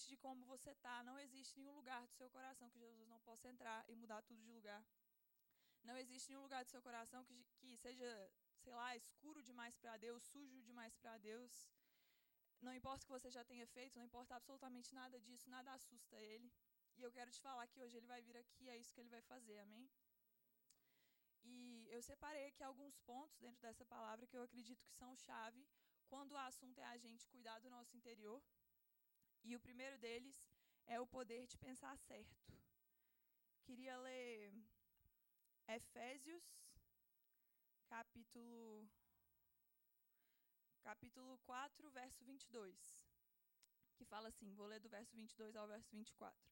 independente de como você está, não existe nenhum lugar do seu coração que Jesus não possa entrar e mudar tudo de lugar. Não existe nenhum lugar do seu coração que, que seja, sei lá, escuro demais para Deus, sujo demais para Deus. Não importa o que você já tenha feito, não importa absolutamente nada disso, nada assusta Ele. E eu quero te falar que hoje Ele vai vir aqui, é isso que Ele vai fazer, amém? E eu separei aqui alguns pontos dentro dessa palavra que eu acredito que são chave quando o assunto é a gente cuidar do nosso interior. E o primeiro deles é o poder de pensar certo. Queria ler Efésios, capítulo, capítulo 4, verso 22, que fala assim: vou ler do verso 22 ao verso 24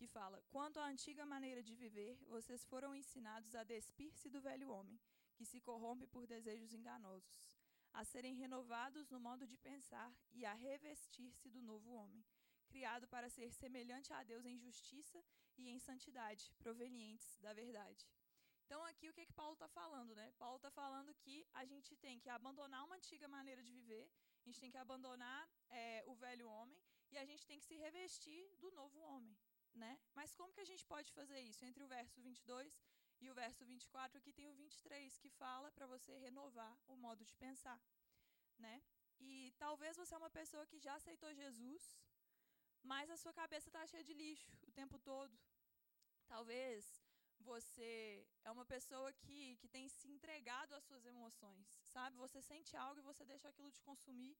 que fala: Quanto à antiga maneira de viver, vocês foram ensinados a despir-se do velho homem, que se corrompe por desejos enganosos, a serem renovados no modo de pensar e a revestir-se do novo homem, criado para ser semelhante a Deus em justiça e em santidade, provenientes da verdade. Então, aqui o que, que Paulo está falando? Né? Paulo está falando que a gente tem que abandonar uma antiga maneira de viver, a gente tem que abandonar é, o velho homem e a gente tem que se revestir do novo homem. Né? Mas como que a gente pode fazer isso? Entre o verso 22 e o verso 24, aqui tem o 23, que fala para você renovar o modo de pensar. Né? E talvez você é uma pessoa que já aceitou Jesus, mas a sua cabeça está cheia de lixo o tempo todo. Talvez você é uma pessoa que, que tem se entregado às suas emoções, sabe? Você sente algo e você deixa aquilo de consumir.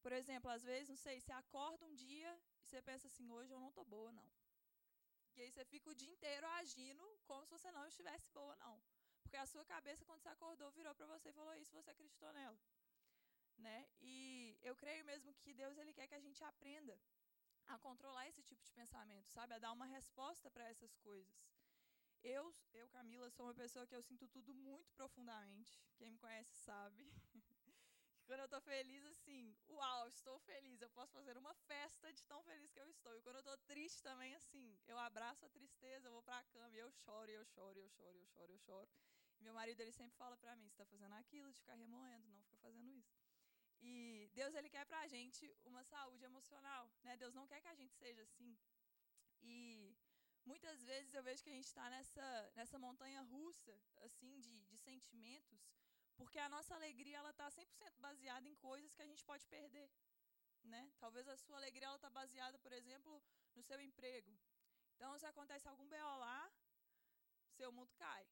Por exemplo, às vezes, não sei, você acorda um dia e você pensa assim, hoje eu não estou boa, não. E aí você fica o dia inteiro agindo como se você não estivesse boa, não. Porque a sua cabeça, quando você acordou, virou para você e falou isso, você acreditou nela. Né? E eu creio mesmo que Deus ele quer que a gente aprenda a controlar esse tipo de pensamento, sabe? A dar uma resposta para essas coisas. Eu, eu, Camila, sou uma pessoa que eu sinto tudo muito profundamente. Quem me conhece sabe. Quando eu estou feliz, assim, uau, estou feliz. Eu posso fazer uma festa de tão feliz que eu estou. E quando eu estou triste também, assim, eu abraço a tristeza, eu vou para a cama e eu choro, eu choro, eu choro, eu choro, eu choro. E meu marido, ele sempre fala para mim, você está fazendo aquilo, de ficar remoendo, não fica fazendo isso. E Deus, ele quer para a gente uma saúde emocional, né? Deus não quer que a gente seja assim. E muitas vezes eu vejo que a gente está nessa, nessa montanha russa, assim, de, de sentimentos, porque a nossa alegria ela está 100% baseada em coisas que a gente pode perder. Né? Talvez a sua alegria ela está baseada, por exemplo, no seu emprego. Então, se acontece algum BO lá, seu mundo cai.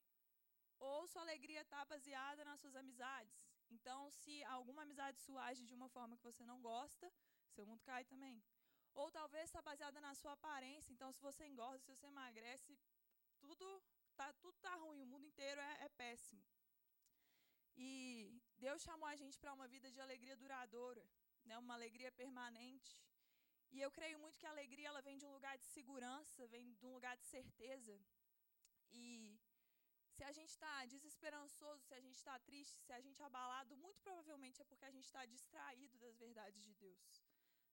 Ou sua alegria está baseada nas suas amizades. Então, se alguma amizade sua age de uma forma que você não gosta, seu mundo cai também. Ou talvez está baseada na sua aparência. Então, se você engorda, se você emagrece, tudo tá, tudo tá ruim, o mundo inteiro é, é péssimo. E Deus chamou a gente para uma vida de alegria duradoura, né? uma alegria permanente. E eu creio muito que a alegria ela vem de um lugar de segurança, vem de um lugar de certeza. E se a gente está desesperançoso, se a gente está triste, se a gente é abalado, muito provavelmente é porque a gente está distraído das verdades de Deus.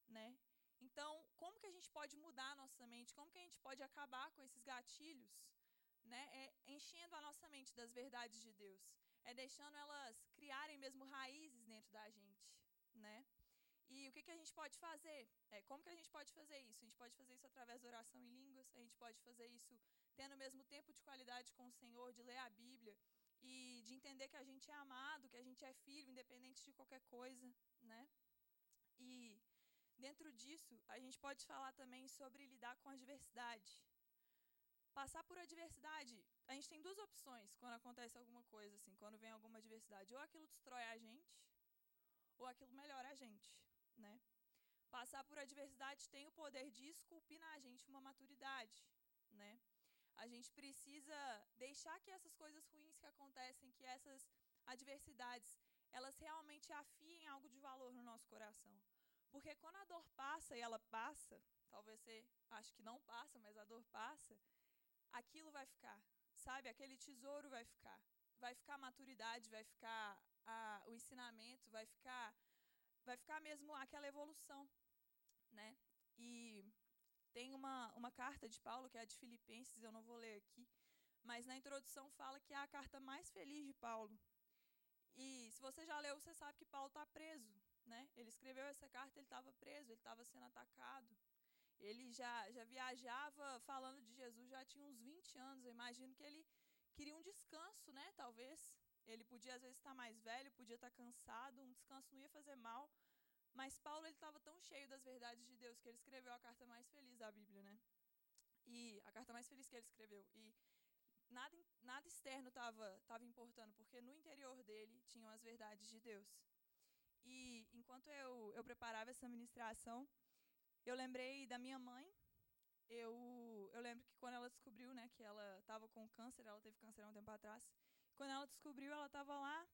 Né? Então, como que a gente pode mudar a nossa mente? Como que a gente pode acabar com esses gatilhos? Né? É enchendo a nossa mente das verdades de Deus é deixando elas criarem mesmo raízes dentro da gente, né? E o que, que a gente pode fazer? É, como que a gente pode fazer isso? A gente pode fazer isso através da oração em línguas, a gente pode fazer isso tendo o mesmo tempo de qualidade com o Senhor, de ler a Bíblia e de entender que a gente é amado, que a gente é filho, independente de qualquer coisa, né? E dentro disso, a gente pode falar também sobre lidar com a diversidade. Passar por adversidade a gente tem duas opções quando acontece alguma coisa, assim, quando vem alguma adversidade. Ou aquilo destrói a gente, ou aquilo melhora a gente, né? Passar por adversidade tem o poder de esculpir na gente uma maturidade, né? A gente precisa deixar que essas coisas ruins que acontecem, que essas adversidades, elas realmente afiem algo de valor no nosso coração. Porque quando a dor passa e ela passa, talvez você ache que não passa, mas a dor passa, aquilo vai ficar sabe? Aquele tesouro vai ficar. Vai ficar a maturidade, vai ficar a, o ensinamento, vai ficar, vai ficar mesmo aquela evolução, né? E tem uma, uma carta de Paulo, que é a de Filipenses, eu não vou ler aqui, mas na introdução fala que é a carta mais feliz de Paulo. E se você já leu, você sabe que Paulo está preso. Né? Ele escreveu essa carta, ele estava preso, ele estava sendo atacado. Ele já, já viajava falando de Jesus, já tinha uns 20 anos. Eu imagino que ele queria um descanso, né? Talvez. Ele podia, às vezes, estar mais velho, podia estar cansado, um descanso não ia fazer mal. Mas Paulo ele estava tão cheio das verdades de Deus que ele escreveu a carta mais feliz da Bíblia, né? E a carta mais feliz que ele escreveu. E nada, nada externo estava tava importando, porque no interior dele tinham as verdades de Deus. E enquanto eu, eu preparava essa ministração, eu lembrei da minha mãe. Eu, eu lembro que quando ela descobriu né, que ela estava com câncer, ela teve câncer há um tempo atrás. Quando ela descobriu, ela estava lá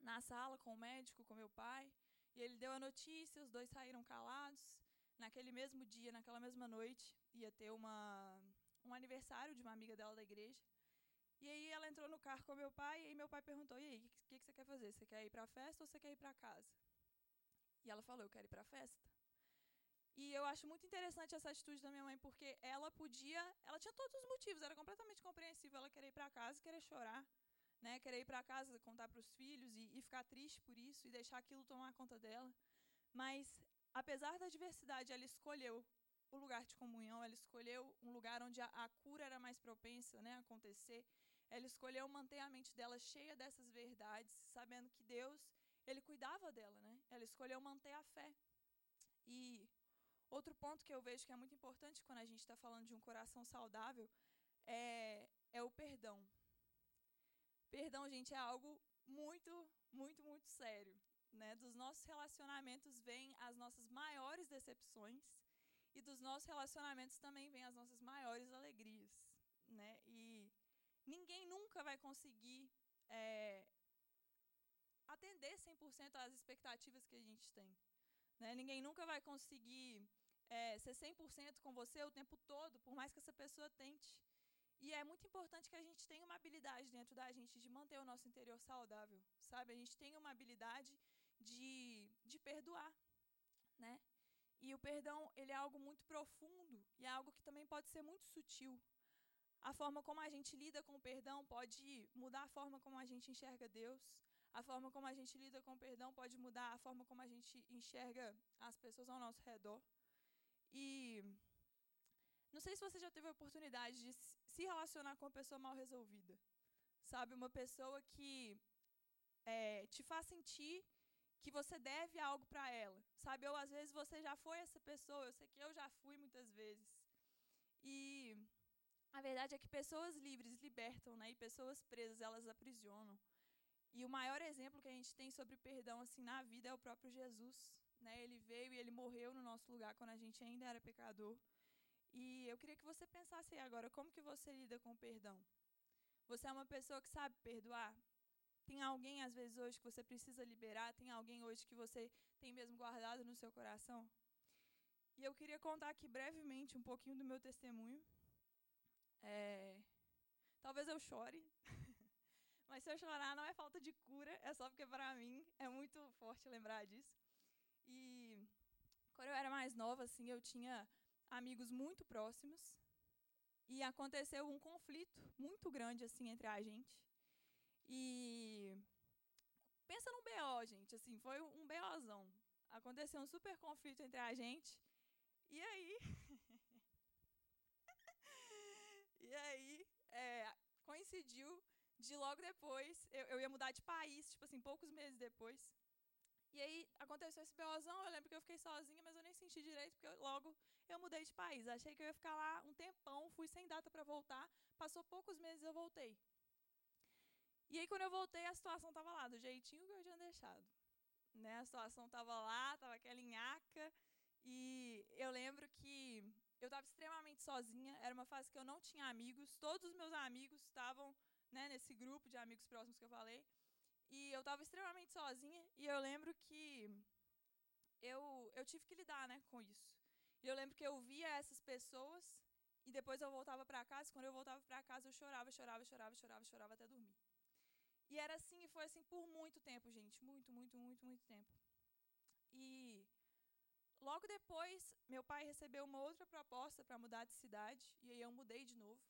na sala com o médico, com meu pai. E ele deu a notícia, os dois saíram calados. Naquele mesmo dia, naquela mesma noite, ia ter uma, um aniversário de uma amiga dela da igreja. E aí ela entrou no carro com meu pai, e meu pai perguntou: "E aí, o que, que, que, você quer fazer? Você quer ir para a festa ou você quer ir para casa?" E ela falou: "Eu quero ir para a festa." E eu acho muito interessante essa atitude da minha mãe, porque ela podia, ela tinha todos os motivos, era completamente compreensível ela querer ir para casa e querer chorar, né? Querer ir para casa, contar para os filhos e, e ficar triste por isso e deixar aquilo tomar conta dela. Mas apesar da diversidade, ela escolheu o lugar de comunhão, ela escolheu um lugar onde a, a cura era mais propensa né, a acontecer. Ela escolheu manter a mente dela cheia dessas verdades, sabendo que Deus, ele cuidava dela, né? Ela escolheu manter a fé. E outro ponto que eu vejo que é muito importante quando a gente está falando de um coração saudável é, é o perdão. Perdão, gente, é algo muito, muito, muito sério. Né? Dos nossos relacionamentos vêm as nossas maiores decepções e dos nossos relacionamentos também vêm as nossas maiores alegrias, né? E ninguém nunca vai conseguir é, atender 100% às expectativas que a gente tem. Né? Ninguém nunca vai conseguir é, ser 100% com você o tempo todo, por mais que essa pessoa tente. E é muito importante que a gente tenha uma habilidade dentro da gente de manter o nosso interior saudável, sabe? A gente tem uma habilidade de, de perdoar, né? E o perdão, ele é algo muito profundo e é algo que também pode ser muito sutil. A forma como a gente lida com o perdão pode mudar a forma como a gente enxerga Deus. A forma como a gente lida com o perdão pode mudar a forma como a gente enxerga as pessoas ao nosso redor. E não sei se você já teve a oportunidade de se relacionar com uma pessoa mal resolvida. Sabe, uma pessoa que é, te faz sentir que você deve algo para ela, sabe? Ou às vezes você já foi essa pessoa, eu sei que eu já fui muitas vezes. E a verdade é que pessoas livres libertam, né? E pessoas presas, elas aprisionam. E o maior exemplo que a gente tem sobre perdão assim na vida é o próprio Jesus, né? Ele veio e ele morreu no nosso lugar quando a gente ainda era pecador. E eu queria que você pensasse aí agora, como que você lida com o perdão? Você é uma pessoa que sabe perdoar? Tem alguém, às vezes, hoje que você precisa liberar? Tem alguém hoje que você tem mesmo guardado no seu coração? E eu queria contar aqui brevemente um pouquinho do meu testemunho. É, talvez eu chore, mas se eu chorar não é falta de cura, é só porque para mim é muito forte lembrar disso. E quando eu era mais nova, assim, eu tinha amigos muito próximos e aconteceu um conflito muito grande assim entre a gente. E pensa num BO, gente, assim, foi um BOzão. Aconteceu um super conflito entre a gente. E aí E aí é, coincidiu de logo depois, eu, eu ia mudar de país, tipo assim, poucos meses depois. E aí aconteceu esse BOzão, eu lembro que eu fiquei sozinha, mas eu nem senti direito, porque eu, logo eu mudei de país. Achei que eu ia ficar lá um tempão, fui sem data para voltar. Passou poucos meses eu voltei. E aí quando eu voltei, a situação estava lá, do jeitinho que eu tinha deixado. Né? A situação estava lá, estava aquela nhaca. E eu lembro que eu estava extremamente sozinha, era uma fase que eu não tinha amigos, todos os meus amigos estavam né, nesse grupo de amigos próximos que eu falei. E eu estava extremamente sozinha e eu lembro que eu, eu tive que lidar né, com isso. E eu lembro que eu via essas pessoas e depois eu voltava para casa. Quando eu voltava para casa, eu chorava, chorava, chorava, chorava, chorava até dormir. E era assim, e foi assim por muito tempo, gente. Muito, muito, muito, muito tempo. E logo depois, meu pai recebeu uma outra proposta para mudar de cidade. E aí eu mudei de novo.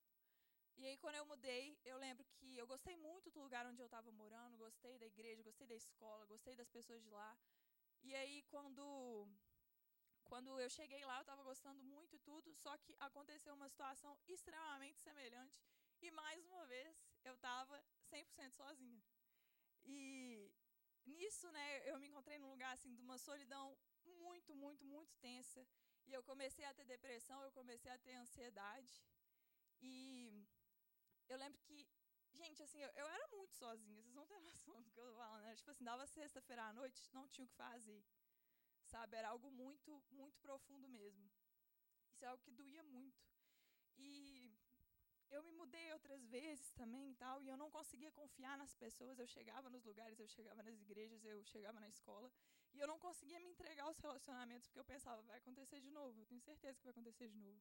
E aí, quando eu mudei, eu lembro que eu gostei muito do lugar onde eu estava morando, gostei da igreja, gostei da escola, gostei das pessoas de lá. E aí, quando quando eu cheguei lá, eu estava gostando muito e tudo, só que aconteceu uma situação extremamente semelhante e mais uma vez eu estava 100% sozinha. E nisso, né, eu me encontrei num lugar assim de uma solidão muito, muito, muito tensa. E eu comecei a ter depressão, eu comecei a ter ansiedade. E eu lembro que, gente, assim, eu, eu era muito sozinha, vocês não têm noção do que eu tô falando. Né? Tipo assim, dava sexta-feira à noite, não tinha o que fazer. Sabe? Era algo muito, muito profundo mesmo. Isso é algo que doía muito. E eu me mudei outras vezes também e tal, e eu não conseguia confiar nas pessoas. Eu chegava nos lugares, eu chegava nas igrejas, eu chegava na escola, e eu não conseguia me entregar aos relacionamentos, porque eu pensava, vai acontecer de novo, eu tenho certeza que vai acontecer de novo.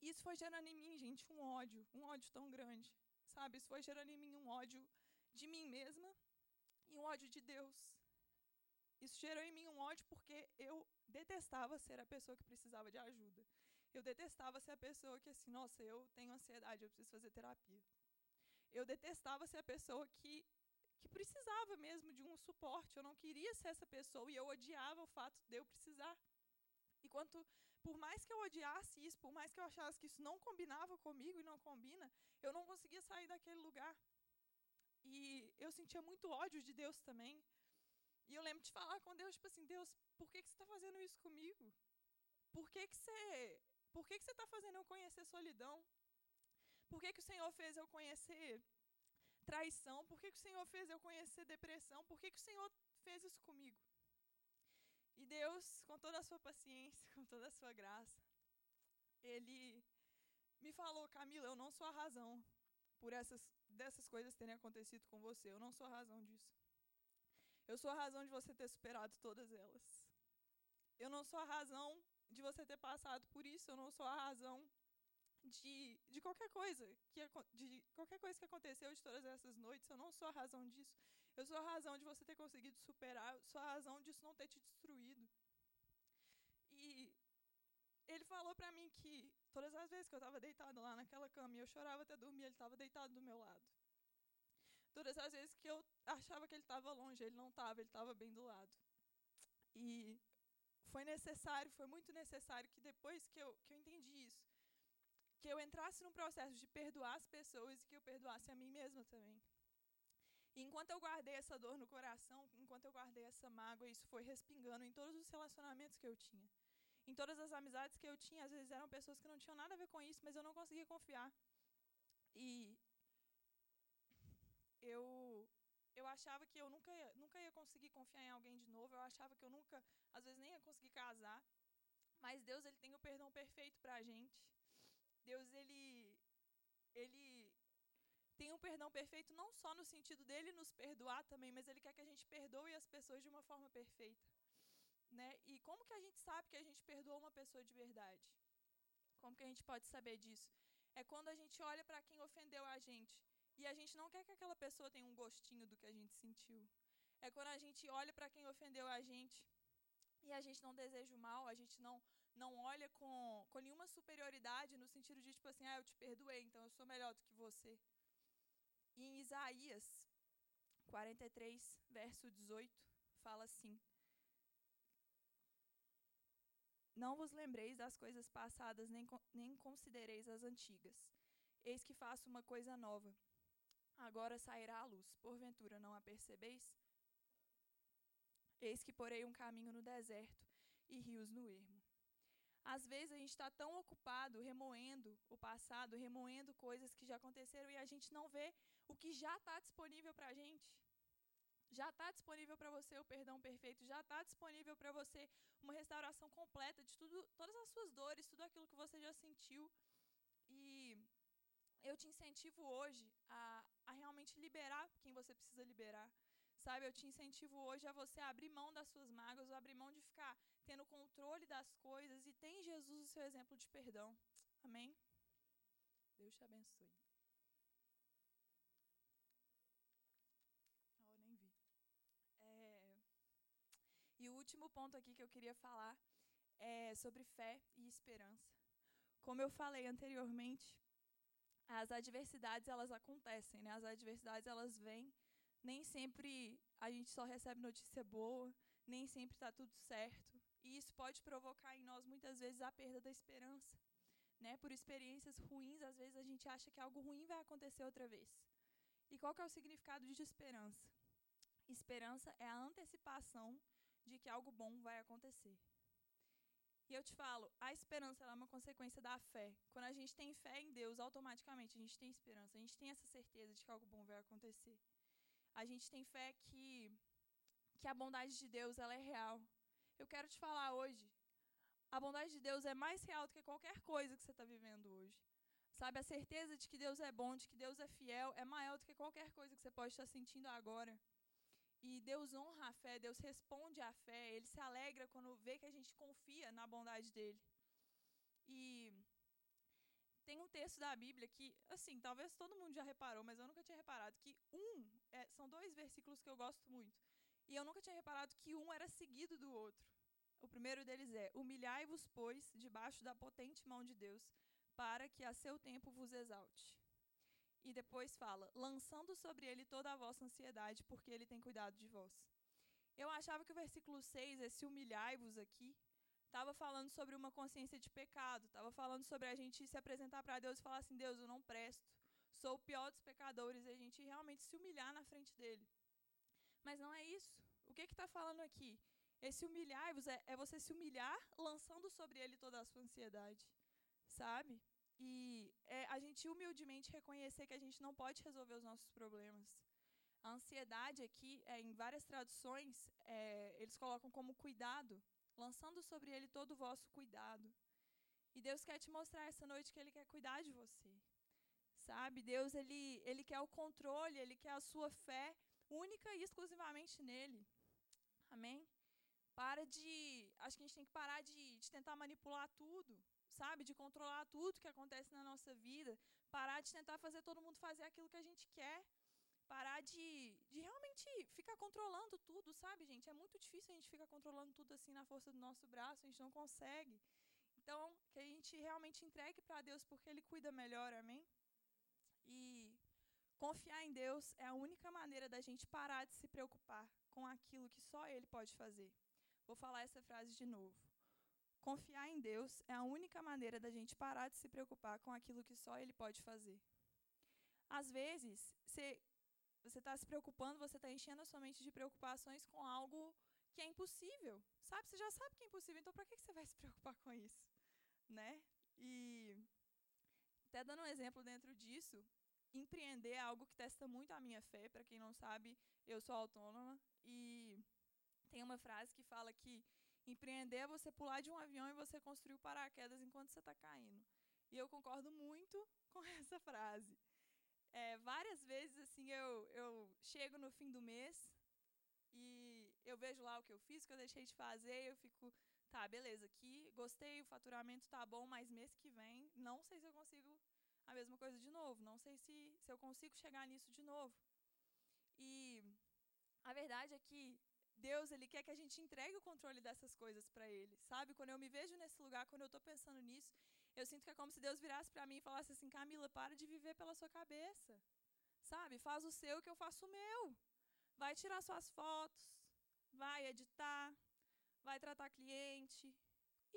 Isso foi gerando em mim, gente, um ódio, um ódio tão grande, sabe? Isso foi gerando em mim um ódio de mim mesma e um ódio de Deus. Isso gerou em mim um ódio porque eu detestava ser a pessoa que precisava de ajuda. Eu detestava ser a pessoa que, assim, nossa, eu tenho ansiedade, eu preciso fazer terapia. Eu detestava ser a pessoa que, que precisava mesmo de um suporte. Eu não queria ser essa pessoa e eu odiava o fato de eu precisar. E quanto, por mais que eu odiasse isso, por mais que eu achasse que isso não combinava comigo e não combina, eu não conseguia sair daquele lugar. E eu sentia muito ódio de Deus também. E eu lembro de falar com Deus, tipo assim, Deus, por que, que você está fazendo isso comigo? Por que, que você por que, que você está fazendo eu conhecer solidão? Por que, que o Senhor fez eu conhecer traição? Por que, que o Senhor fez eu conhecer depressão? Por que, que o Senhor fez isso comigo? E Deus, com toda a sua paciência, com toda a sua graça, Ele me falou, Camila, eu não sou a razão por essas dessas coisas terem acontecido com você. Eu não sou a razão disso. Eu sou a razão de você ter superado todas elas. Eu não sou a razão de você ter passado por isso, eu não sou a razão de, de qualquer coisa que de qualquer coisa que aconteceu de todas essas noites, eu não sou a razão disso. Eu sou a razão de você ter conseguido superar, eu sou a razão disso não ter te destruído. E ele falou para mim que todas as vezes que eu estava deitado lá naquela cama e eu chorava até dormir, ele estava deitado do meu lado. Todas as vezes que eu achava que ele estava longe, ele não estava, ele estava bem do lado. E foi necessário, foi muito necessário que depois que eu, que eu entendi isso, que eu entrasse num processo de perdoar as pessoas e que eu perdoasse a mim mesma também. Enquanto eu guardei essa dor no coração, enquanto eu guardei essa mágoa, isso foi respingando em todos os relacionamentos que eu tinha. Em todas as amizades que eu tinha, às vezes eram pessoas que não tinham nada a ver com isso, mas eu não conseguia confiar. E eu eu achava que eu nunca ia, nunca ia conseguir confiar em alguém de novo, eu achava que eu nunca, às vezes nem ia conseguir casar. Mas Deus, ele tem o perdão perfeito para a gente. Deus, ele ele tem um perdão perfeito não só no sentido dele nos perdoar também, mas ele quer que a gente perdoe as pessoas de uma forma perfeita. Né? E como que a gente sabe que a gente perdoa uma pessoa de verdade? Como que a gente pode saber disso? É quando a gente olha para quem ofendeu a gente e a gente não quer que aquela pessoa tenha um gostinho do que a gente sentiu. É quando a gente olha para quem ofendeu a gente e a gente não deseja o mal, a gente não não olha com, com nenhuma superioridade no sentido de tipo assim, ah, eu te perdoei, então eu sou melhor do que você. E em Isaías 43, verso 18, fala assim: Não vos lembreis das coisas passadas, nem, nem considereis as antigas. Eis que faço uma coisa nova agora sairá a luz. Porventura não a percebeis? Eis que porei um caminho no deserto e rios no ermo. Às vezes a gente está tão ocupado remoendo o passado, remoendo coisas que já aconteceram e a gente não vê o que já está disponível para a gente. Já está disponível para você o perdão perfeito, já está disponível para você uma restauração completa de tudo, todas as suas dores, tudo aquilo que você já sentiu. E eu te incentivo hoje a, a realmente liberar quem você precisa liberar. Sabe, eu te incentivo hoje a você abrir mão das suas mágoas, abrir mão de ficar tendo controle das coisas e tem Jesus o seu exemplo de perdão. Amém? Deus te abençoe. Oh, nem vi. É... E o último ponto aqui que eu queria falar é sobre fé e esperança. Como eu falei anteriormente, as adversidades elas acontecem, né? As adversidades elas vêm. Nem sempre a gente só recebe notícia boa, nem sempre está tudo certo. E isso pode provocar em nós muitas vezes a perda da esperança. Né? Por experiências ruins, às vezes a gente acha que algo ruim vai acontecer outra vez. E qual que é o significado de esperança? Esperança é a antecipação de que algo bom vai acontecer. E eu te falo, a esperança é uma consequência da fé. Quando a gente tem fé em Deus, automaticamente a gente tem esperança, a gente tem essa certeza de que algo bom vai acontecer. A gente tem fé que que a bondade de Deus ela é real. Eu quero te falar hoje, a bondade de Deus é mais real do que qualquer coisa que você está vivendo hoje. Sabe, a certeza de que Deus é bom, de que Deus é fiel, é maior do que qualquer coisa que você pode estar sentindo agora. E Deus honra a fé, Deus responde à fé, Ele se alegra quando vê que a gente confia na bondade dEle. E tem um texto da Bíblia que, assim, talvez todo mundo já reparou, mas eu nunca tinha reparado, que um, é, são dois versículos que eu gosto muito. E eu nunca tinha reparado que um era seguido do outro. O primeiro deles é: Humilhai-vos, pois, debaixo da potente mão de Deus, para que a seu tempo vos exalte. E depois fala: lançando sobre ele toda a vossa ansiedade, porque ele tem cuidado de vós. Eu achava que o versículo 6, esse humilhai-vos aqui, estava falando sobre uma consciência de pecado, estava falando sobre a gente se apresentar para Deus e falar assim: Deus, eu não presto, sou o pior dos pecadores, e a gente realmente se humilhar na frente dele. Mas não é isso. O que está falando aqui? Esse humilhar-vos é, é você se humilhar lançando sobre ele toda a sua ansiedade, sabe? E é a gente humildemente reconhecer que a gente não pode resolver os nossos problemas. A ansiedade aqui, é, em várias traduções, é, eles colocam como cuidado, lançando sobre ele todo o vosso cuidado. E Deus quer te mostrar essa noite que Ele quer cuidar de você. Sabe? Deus, Ele, ele quer o controle, Ele quer a sua fé única e exclusivamente nele. Amém? Para de. Acho que a gente tem que parar de, de tentar manipular tudo, sabe? De controlar tudo que acontece na nossa vida. Parar de tentar fazer todo mundo fazer aquilo que a gente quer. Parar de, de realmente ficar controlando tudo, sabe, gente? É muito difícil a gente ficar controlando tudo assim na força do nosso braço, a gente não consegue. Então, que a gente realmente entregue para Deus porque Ele cuida melhor, amém? E Confiar em Deus é a única maneira da gente parar de se preocupar com aquilo que só Ele pode fazer. Vou falar essa frase de novo. Confiar em Deus é a única maneira da gente parar de se preocupar com aquilo que só Ele pode fazer. Às vezes, você está se preocupando, você está enchendo a sua mente de preocupações com algo que é impossível. Sabe? Você já sabe que é impossível, então para que você vai se preocupar com isso? Né? E até dando um exemplo dentro disso, empreender é algo que testa muito a minha fé. Para quem não sabe, eu sou autônoma e tem uma frase que fala que empreender é você pular de um avião e você construir o paraquedas enquanto você está caindo. E eu concordo muito com essa frase. É, várias vezes assim eu, eu chego no fim do mês e eu vejo lá o que eu fiz, o que eu deixei de fazer, eu fico, tá, beleza, aqui gostei, o faturamento tá bom, mas mês que vem não sei se eu consigo a mesma coisa de novo. Não sei se, se eu consigo chegar nisso de novo. E a verdade é que Deus ele quer que a gente entregue o controle dessas coisas para Ele, sabe? Quando eu me vejo nesse lugar, quando eu estou pensando nisso, eu sinto que é como se Deus virasse para mim e falasse assim: Camila, para de viver pela sua cabeça, sabe? Faz o seu que eu faço o meu. Vai tirar suas fotos, vai editar, vai tratar cliente.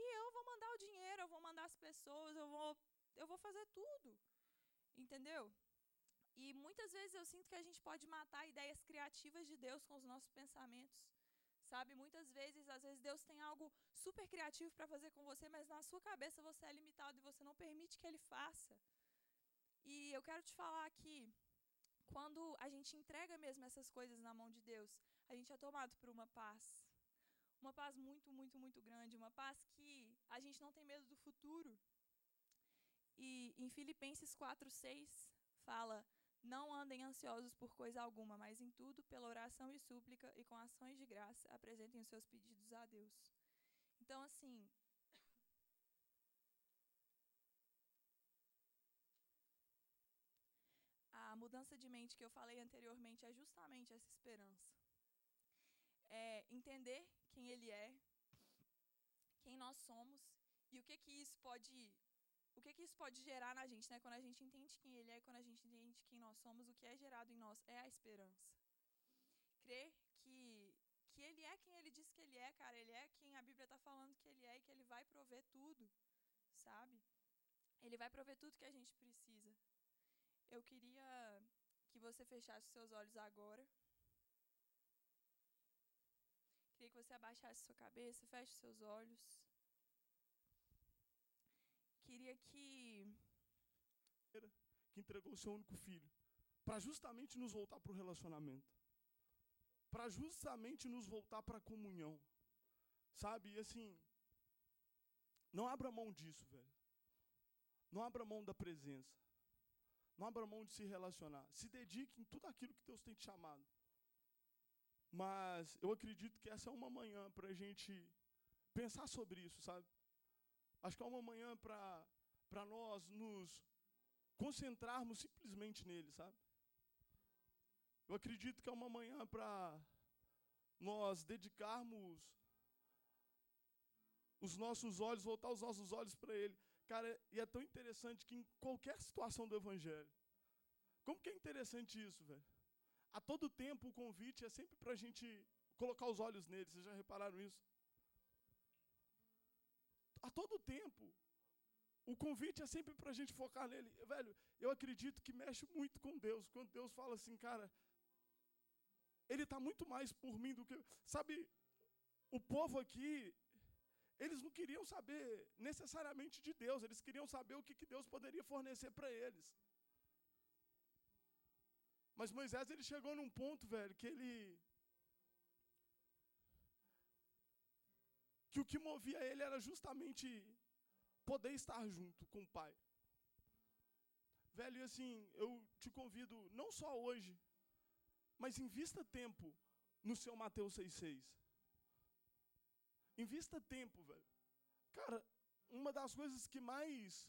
E eu vou mandar o dinheiro, eu vou mandar as pessoas, eu vou eu vou fazer tudo. Entendeu? E muitas vezes eu sinto que a gente pode matar ideias criativas de Deus com os nossos pensamentos. Sabe? Muitas vezes, às vezes Deus tem algo super criativo para fazer com você, mas na sua cabeça você é limitado e você não permite que ele faça. E eu quero te falar que quando a gente entrega mesmo essas coisas na mão de Deus, a gente é tomado por uma paz. Uma paz muito, muito, muito grande, uma paz que a gente não tem medo do futuro, e em Filipenses 4:6 fala: Não andem ansiosos por coisa alguma, mas em tudo, pela oração e súplica e com ações de graça, apresentem os seus pedidos a Deus. Então, assim, a mudança de mente que eu falei anteriormente é justamente essa esperança. É entender quem ele é, quem nós somos e o que que isso pode o que, que isso pode gerar na gente, né? Quando a gente entende quem Ele é, quando a gente entende quem nós somos, o que é gerado em nós é a esperança. Crer que, que Ele é quem ele diz que ele é, cara. Ele é quem a Bíblia está falando que ele é e que ele vai prover tudo, sabe? Ele vai prover tudo que a gente precisa. Eu queria que você fechasse seus olhos agora. Queria que você abaixasse sua cabeça, feche seus olhos. Queria que que entregou o seu único filho para justamente nos voltar para o relacionamento, para justamente nos voltar para a comunhão, sabe? E assim, não abra mão disso, velho. Não abra mão da presença. Não abra mão de se relacionar. Se dedique em tudo aquilo que Deus tem te chamado. Mas eu acredito que essa é uma manhã para a gente pensar sobre isso, sabe? Acho que é uma manhã para nós nos concentrarmos simplesmente nele, sabe? Eu acredito que é uma manhã para nós dedicarmos os nossos olhos, voltar os nossos olhos para ele. Cara, e é tão interessante que em qualquer situação do evangelho, como que é interessante isso, velho? A todo tempo o convite é sempre para a gente colocar os olhos nele. Vocês já repararam isso? A todo tempo o convite é sempre para a gente focar nele. Velho, eu acredito que mexe muito com Deus. Quando Deus fala assim, cara, Ele está muito mais por mim do que. Sabe, o povo aqui, eles não queriam saber necessariamente de Deus, eles queriam saber o que, que Deus poderia fornecer para eles. Mas Moisés, ele chegou num ponto, velho, que ele. Que o que movia ele era justamente poder estar junto com o Pai. Velho, e assim, eu te convido, não só hoje, mas invista tempo no seu Mateus 6,6. Invista tempo, velho. Cara, uma das coisas que mais.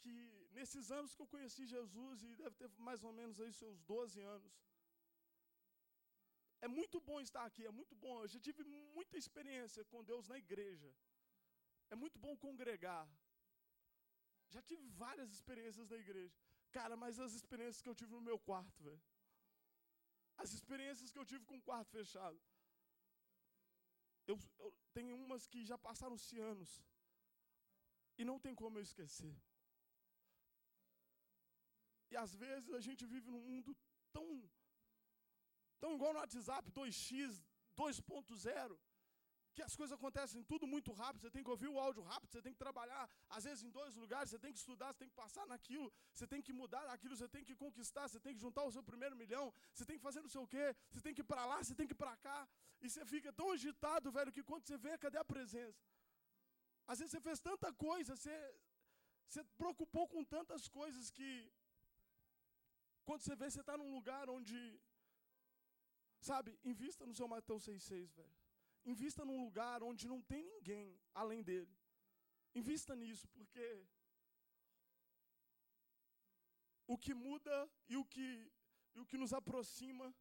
que nesses anos que eu conheci Jesus, e deve ter mais ou menos aí seus 12 anos, é muito bom estar aqui, é muito bom. Eu já tive muita experiência com Deus na igreja. É muito bom congregar. Já tive várias experiências na igreja. Cara, mas as experiências que eu tive no meu quarto, velho. As experiências que eu tive com o quarto fechado. Eu, eu tenho umas que já passaram-se anos. E não tem como eu esquecer. E às vezes a gente vive num mundo tão tão igual no WhatsApp 2x 2.0 que as coisas acontecem tudo muito rápido, você tem que ouvir o áudio rápido, você tem que trabalhar, às vezes, em dois lugares, você tem que estudar, você tem que passar naquilo, você tem que mudar aquilo, você tem que conquistar, você tem que juntar o seu primeiro milhão, você tem que fazer não sei o quê, você tem que ir para lá, você tem que ir para cá, e você fica tão agitado, velho, que quando você vê, cadê a presença? Às vezes você fez tanta coisa, você, você preocupou com tantas coisas que, quando você vê, você está num lugar onde, sabe, invista no seu Mateus 6,6, velho. Invista num lugar onde não tem ninguém além dele. Invista nisso, porque o que muda e o que, e o que nos aproxima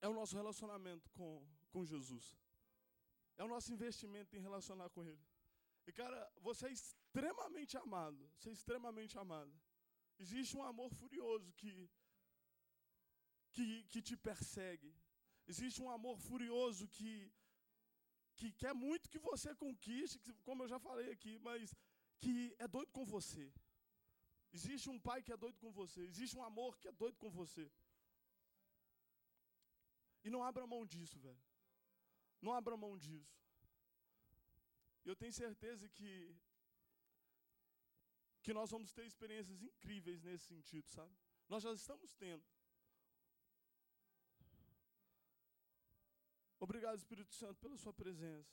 é o nosso relacionamento com, com Jesus. É o nosso investimento em relacionar com Ele. E, cara, você é extremamente amado. Você é extremamente amado. Existe um amor furioso que, que, que te persegue. Existe um amor furioso que, que quer muito que você conquiste, como eu já falei aqui, mas que é doido com você. Existe um pai que é doido com você. Existe um amor que é doido com você. E não abra mão disso, velho. Não abra mão disso. Eu tenho certeza que que nós vamos ter experiências incríveis nesse sentido, sabe? Nós já estamos tendo. Obrigado, Espírito Santo, pela sua presença.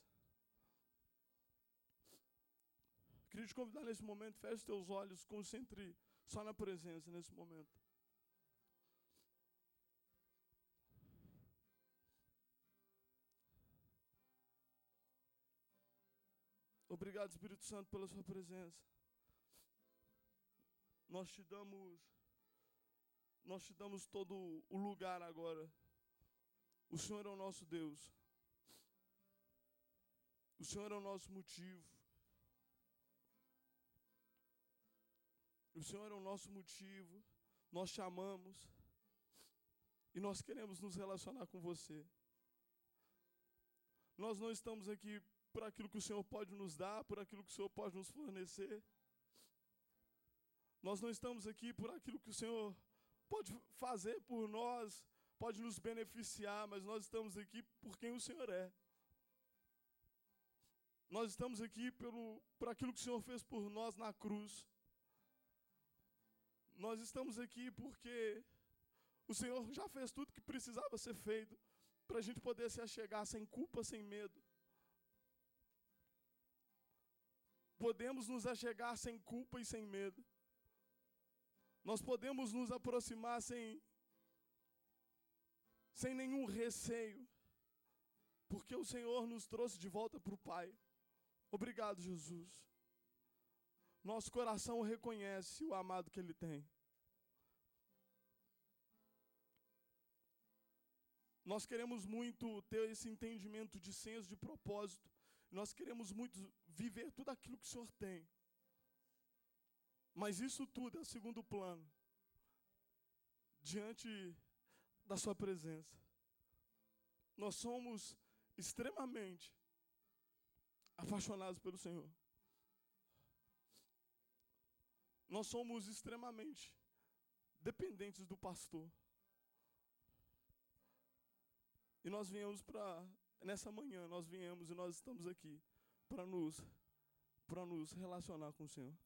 Queria te convidar nesse momento, feche os teus olhos, concentre só na presença nesse momento. Obrigado, Espírito Santo, pela sua presença. Nós te damos nós te damos todo o lugar agora o Senhor é o nosso Deus. O Senhor é o nosso motivo. O Senhor é o nosso motivo. Nós te amamos. E nós queremos nos relacionar com você. Nós não estamos aqui por aquilo que o Senhor pode nos dar, por aquilo que o Senhor pode nos fornecer. Nós não estamos aqui por aquilo que o Senhor pode fazer por nós, pode nos beneficiar, mas nós estamos aqui por quem o Senhor é. Nós estamos aqui pelo, por aquilo que o Senhor fez por nós na cruz. Nós estamos aqui porque o Senhor já fez tudo que precisava ser feito para a gente poder se achegar sem culpa, sem medo. Podemos nos achegar sem culpa e sem medo. Nós podemos nos aproximar sem, sem nenhum receio, porque o Senhor nos trouxe de volta para o Pai. Obrigado, Jesus. Nosso coração reconhece o amado que Ele tem. Nós queremos muito ter esse entendimento de senso de propósito. Nós queremos muito viver tudo aquilo que o Senhor tem. Mas isso tudo é segundo plano. Diante da Sua presença. Nós somos extremamente apaixonados pelo Senhor. Nós somos extremamente dependentes do pastor. E nós viemos para nessa manhã nós viemos e nós estamos aqui para nos para nos relacionar com o Senhor.